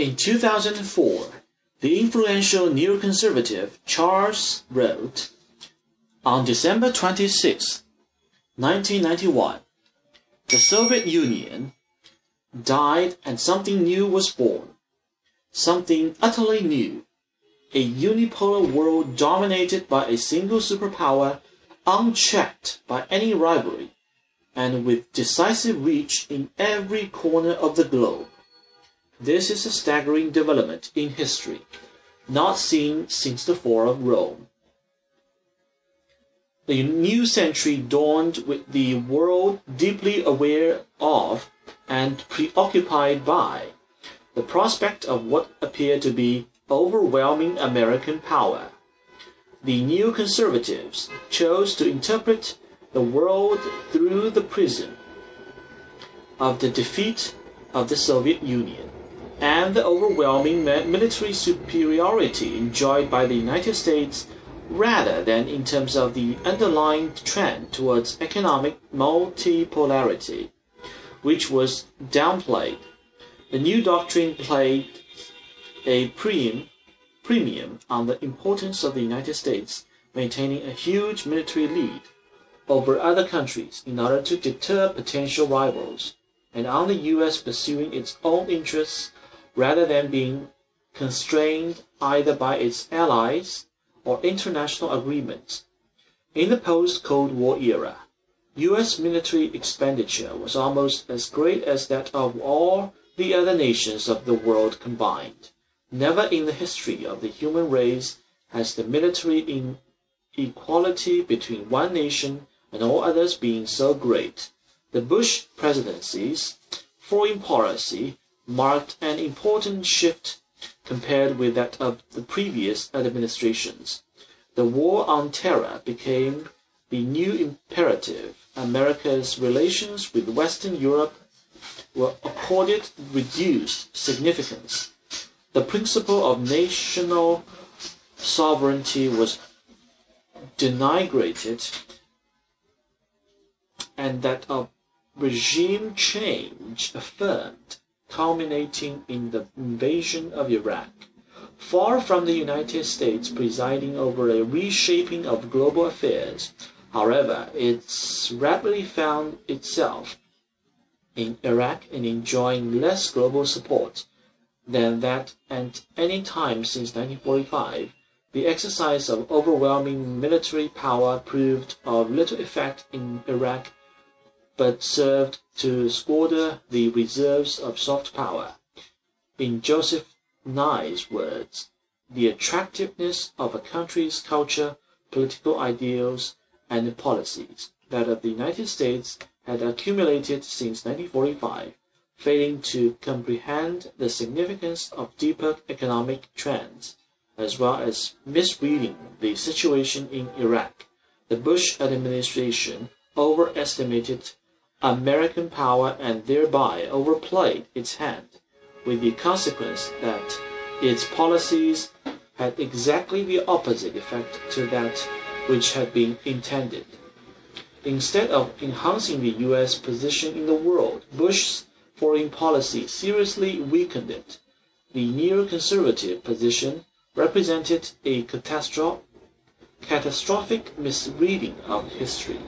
In 2004, the influential neoconservative Charles wrote, On December 26, 1991, the Soviet Union died and something new was born. Something utterly new. A unipolar world dominated by a single superpower, unchecked by any rivalry, and with decisive reach in every corner of the globe. This is a staggering development in history, not seen since the fall of Rome. The new century dawned with the world deeply aware of and preoccupied by the prospect of what appeared to be overwhelming American power. The neoconservatives chose to interpret the world through the prism of the defeat of the Soviet Union and the overwhelming military superiority enjoyed by the United States rather than in terms of the underlying trend towards economic multipolarity, which was downplayed. The new doctrine played a premium, premium on the importance of the United States maintaining a huge military lead over other countries in order to deter potential rivals, and on the U.S. pursuing its own interests rather than being constrained either by its allies or international agreements. In the post-Cold War era, U.S. military expenditure was almost as great as that of all the other nations of the world combined. Never in the history of the human race has the military inequality between one nation and all others been so great. The Bush presidency's foreign policy marked an important shift compared with that of the previous administrations. The war on terror became the new imperative. America's relations with Western Europe were accorded reduced significance. The principle of national sovereignty was denigrated, and that of regime change affirmed culminating in the invasion of Iraq. Far from the United States presiding over a reshaping of global affairs, however, it's rapidly found itself in Iraq and enjoying less global support than that at any time since 1945. The exercise of overwhelming military power proved of little effect in Iraq but served to squander the reserves of soft power. In Joseph Nye's words, the attractiveness of a country's culture, political ideals, and policies, that of the United States had accumulated since 1945, failing to comprehend the significance of deeper economic trends, as well as misreading the situation in Iraq. The Bush administration overestimated American power and thereby overplayed its hand, with the consequence that its policies had exactly the opposite effect to that which had been intended. Instead of enhancing the U.S. position in the world, Bush's foreign policy seriously weakened it. The neoconservative position represented a catastrophic misreading of history.